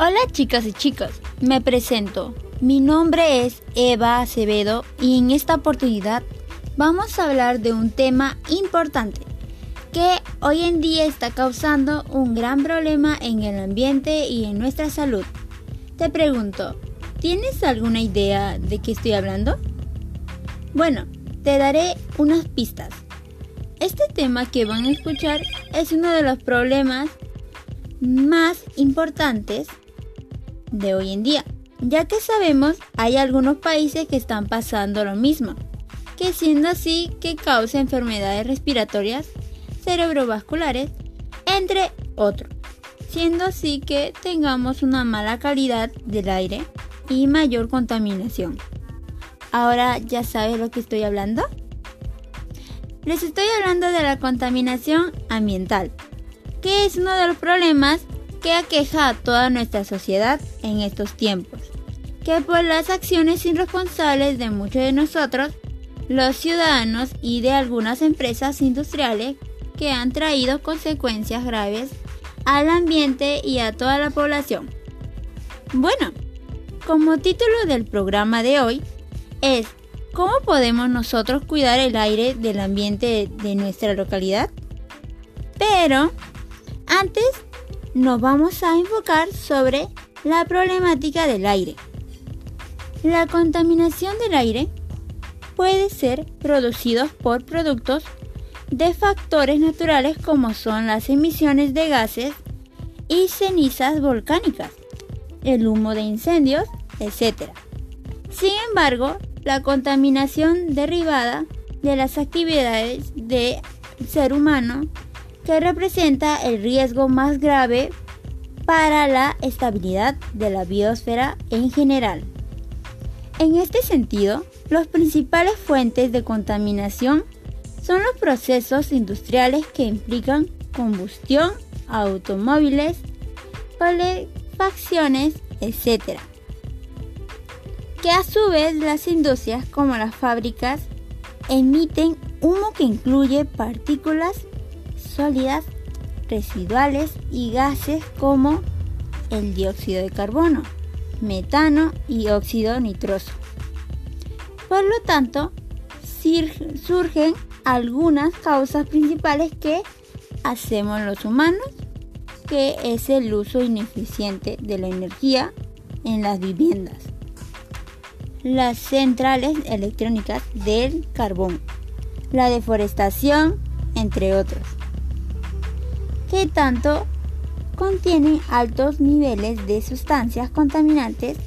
Hola chicas y chicos, me presento. Mi nombre es Eva Acevedo y en esta oportunidad vamos a hablar de un tema importante que hoy en día está causando un gran problema en el ambiente y en nuestra salud. Te pregunto, ¿tienes alguna idea de qué estoy hablando? Bueno, te daré unas pistas. Este tema que van a escuchar es uno de los problemas más importantes de hoy en día, ya que sabemos hay algunos países que están pasando lo mismo, que siendo así que causa enfermedades respiratorias, cerebrovasculares, entre otros, siendo así que tengamos una mala calidad del aire y mayor contaminación. Ahora ya sabes lo que estoy hablando. Les estoy hablando de la contaminación ambiental, que es uno de los problemas que aqueja a toda nuestra sociedad en estos tiempos, que por las acciones irresponsables de muchos de nosotros, los ciudadanos y de algunas empresas industriales que han traído consecuencias graves al ambiente y a toda la población. Bueno, como título del programa de hoy es ¿Cómo podemos nosotros cuidar el aire del ambiente de nuestra localidad? Pero antes nos vamos a enfocar sobre la problemática del aire. La contaminación del aire puede ser producida por productos de factores naturales como son las emisiones de gases y cenizas volcánicas, el humo de incendios, etc. Sin embargo, la contaminación derivada de las actividades del ser humano que representa el riesgo más grave para la estabilidad de la biosfera en general. En este sentido, las principales fuentes de contaminación son los procesos industriales que implican combustión, automóviles, calefacciones, etc. Que a su vez las industrias como las fábricas emiten humo que incluye partículas residuales y gases como el dióxido de carbono, metano y óxido nitroso. Por lo tanto, surgen algunas causas principales que hacemos los humanos, que es el uso ineficiente de la energía en las viviendas, las centrales electrónicas del carbón, la deforestación, entre otros que tanto contienen altos niveles de sustancias contaminantes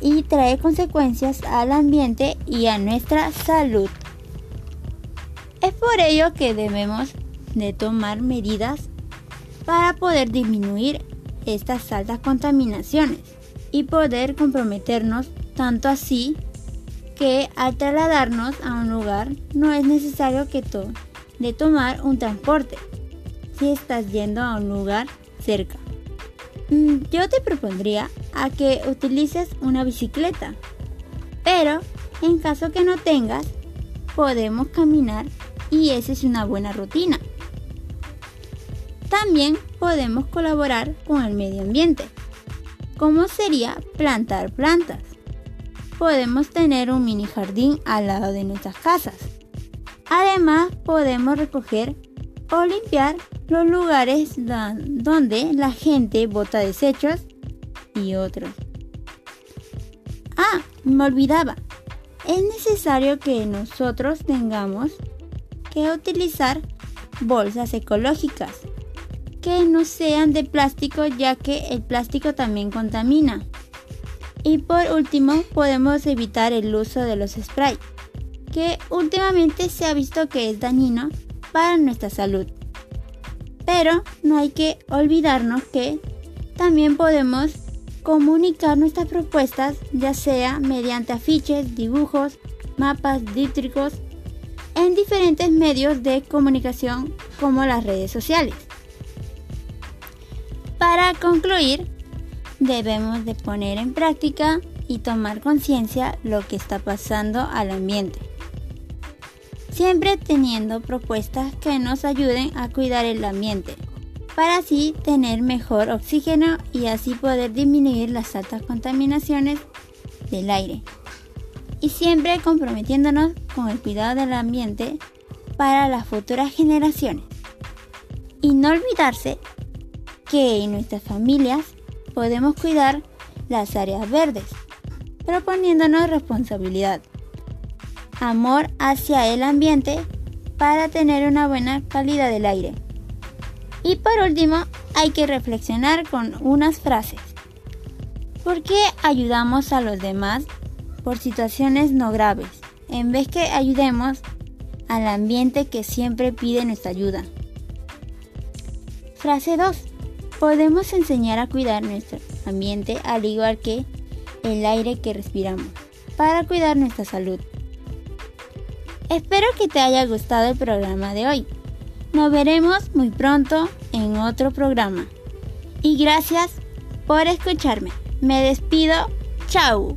y trae consecuencias al ambiente y a nuestra salud. Es por ello que debemos de tomar medidas para poder disminuir estas altas contaminaciones y poder comprometernos tanto así que al trasladarnos a un lugar no es necesario que de tomar un transporte si estás yendo a un lugar cerca. Mm, yo te propondría a que utilices una bicicleta, pero en caso que no tengas, podemos caminar y esa es una buena rutina. También podemos colaborar con el medio ambiente, como sería plantar plantas. Podemos tener un mini jardín al lado de nuestras casas. Además, podemos recoger o limpiar los lugares donde la gente bota desechos y otros. Ah, me olvidaba. Es necesario que nosotros tengamos que utilizar bolsas ecológicas que no sean de plástico ya que el plástico también contamina. Y por último, podemos evitar el uso de los sprays, que últimamente se ha visto que es dañino para nuestra salud. Pero no hay que olvidarnos que también podemos comunicar nuestras propuestas, ya sea mediante afiches, dibujos, mapas díptricos, en diferentes medios de comunicación como las redes sociales. Para concluir, debemos de poner en práctica y tomar conciencia lo que está pasando al ambiente siempre teniendo propuestas que nos ayuden a cuidar el ambiente, para así tener mejor oxígeno y así poder disminuir las altas contaminaciones del aire. Y siempre comprometiéndonos con el cuidado del ambiente para las futuras generaciones. Y no olvidarse que en nuestras familias podemos cuidar las áreas verdes, proponiéndonos responsabilidad, amor hacia el ambiente para tener una buena calidad del aire. Y por último, hay que reflexionar con unas frases. ¿Por qué ayudamos a los demás por situaciones no graves, en vez que ayudemos al ambiente que siempre pide nuestra ayuda? Frase 2. Podemos enseñar a cuidar nuestro ambiente al igual que el aire que respiramos, para cuidar nuestra salud. Espero que te haya gustado el programa de hoy. Nos veremos muy pronto en otro programa. Y gracias por escucharme. Me despido. Chao.